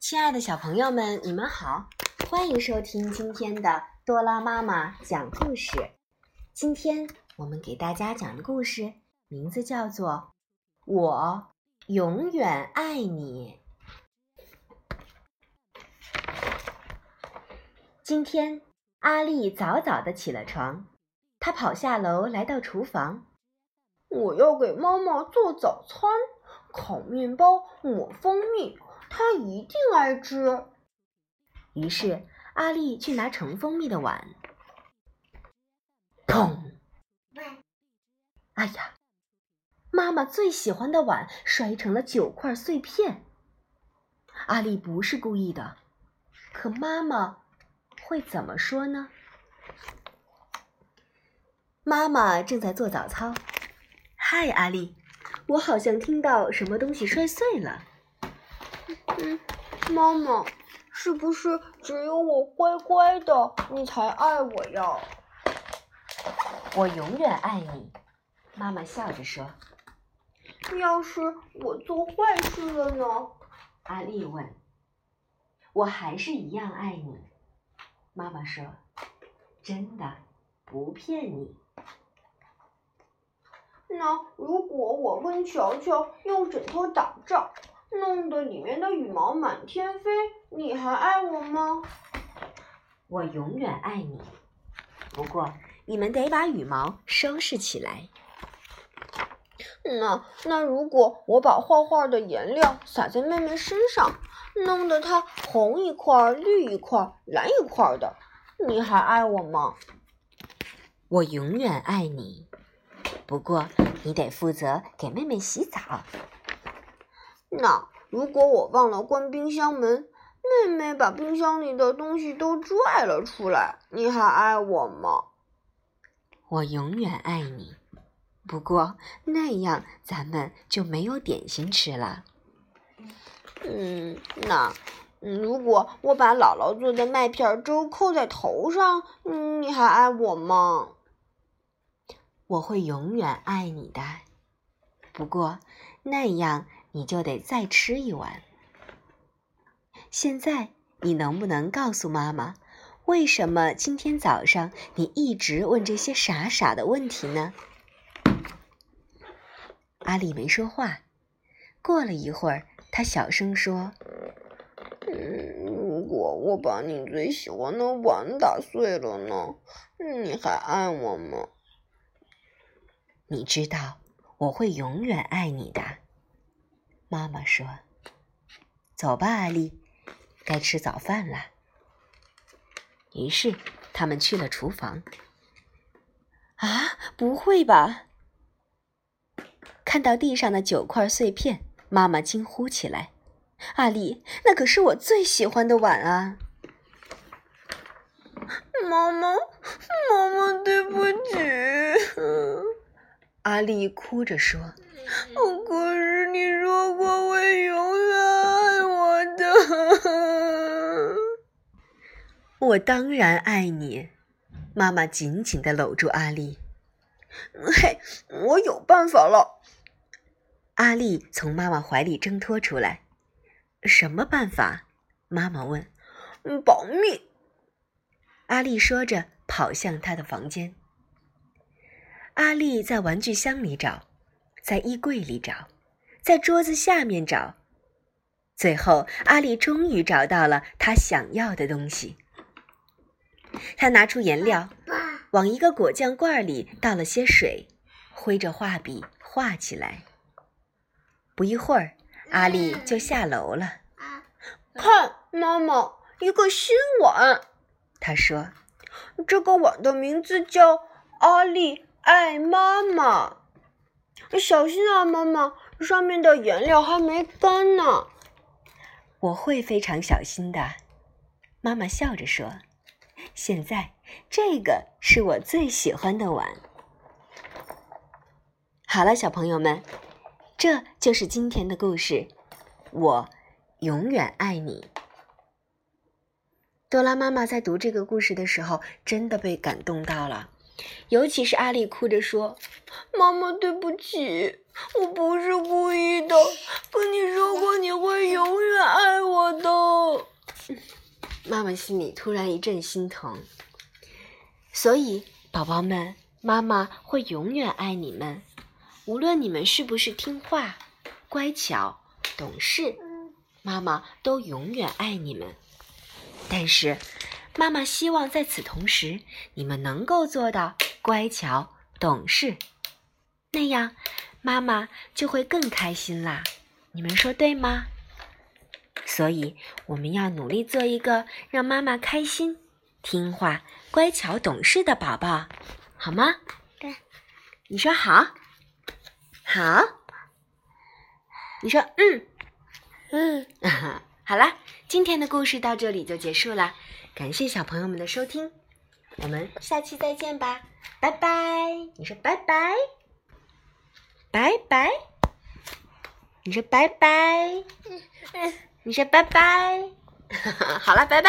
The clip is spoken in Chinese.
亲爱的小朋友们，你们好，欢迎收听今天的多拉妈妈讲故事。今天我们给大家讲的故事名字叫做《我永远爱你》。今天阿丽早早的起了床，她跑下楼来到厨房，我要给妈妈做早餐，烤面包抹蜂蜜。他一定爱吃。于是阿丽去拿盛蜂蜜的碗，砰！哎呀，妈妈最喜欢的碗摔成了九块碎片。阿丽不是故意的，可妈妈会怎么说呢？妈妈正在做早操。嗨，阿丽，我好像听到什么东西摔碎了。嗯，妈妈，是不是只有我乖乖的，你才爱我呀？我永远爱你，妈妈笑着说。要是我做坏事了呢？阿丽问。我还是一样爱你，妈妈说。真的，不骗你。那如果我跟乔乔用枕头打仗？弄得里面的羽毛满天飞，你还爱我吗？我永远爱你。不过你们得把羽毛收拾起来。那那如果我把画画的颜料洒在妹妹身上，弄得她红一块、绿一块、蓝一块的，你还爱我吗？我永远爱你。不过你得负责给妹妹洗澡。那如果我忘了关冰箱门，妹妹把冰箱里的东西都拽了出来，你还爱我吗？我永远爱你，不过那样咱们就没有点心吃了。嗯，那如果我把姥姥做的麦片粥扣在头上，你还爱我吗？我会永远爱你的，不过那样。你就得再吃一碗。现在你能不能告诉妈妈，为什么今天早上你一直问这些傻傻的问题呢？阿丽没说话。过了一会儿，她小声说：“，如果我把你最喜欢的碗打碎了呢？你还爱我吗？”你知道，我会永远爱你的。妈妈说：“走吧，阿丽，该吃早饭了。”于是他们去了厨房。啊，不会吧！看到地上的九块碎片，妈妈惊呼起来：“阿丽，那可是我最喜欢的碗啊！”妈妈，妈妈，对不起。阿丽哭着说：“可是你说过会永远爱我的。”我当然爱你。妈妈紧紧的搂住阿丽。嘿，我有办法了。阿丽从妈妈怀里挣脱出来。什么办法？妈妈问。保密。阿丽说着，跑向她的房间。阿丽在玩具箱里找，在衣柜里找，在桌子下面找，最后阿丽终于找到了她想要的东西。她拿出颜料，往一个果酱罐里倒了些水，挥着画笔画起来。不一会儿，阿丽就下楼了。看，妈妈，一个新碗。她说：“这个碗的名字叫阿丽。”爱妈妈，小心啊，妈妈！上面的颜料还没干呢。我会非常小心的，妈妈笑着说。现在这个是我最喜欢的碗。好了，小朋友们，这就是今天的故事。我永远爱你。多拉妈妈在读这个故事的时候，真的被感动到了。尤其是阿丽哭着说：“妈妈，对不起，我不是故意的。跟你说过你会永远爱我的。”妈妈心里突然一阵心疼。所以，宝宝们，妈妈会永远爱你们，无论你们是不是听话、乖巧、懂事，妈妈都永远爱你们。但是，妈妈希望在此同时，你们能够做到乖巧、懂事，那样妈妈就会更开心啦。你们说对吗？所以，我们要努力做一个让妈妈开心、听话、乖巧、懂事的宝宝，好吗？对。你说好，好。你说嗯，嗯。好了，今天的故事到这里就结束了。感谢小朋友们的收听，我们下期再见吧，拜拜。你说拜拜，拜拜。你说拜拜，你说拜拜。好了，拜拜。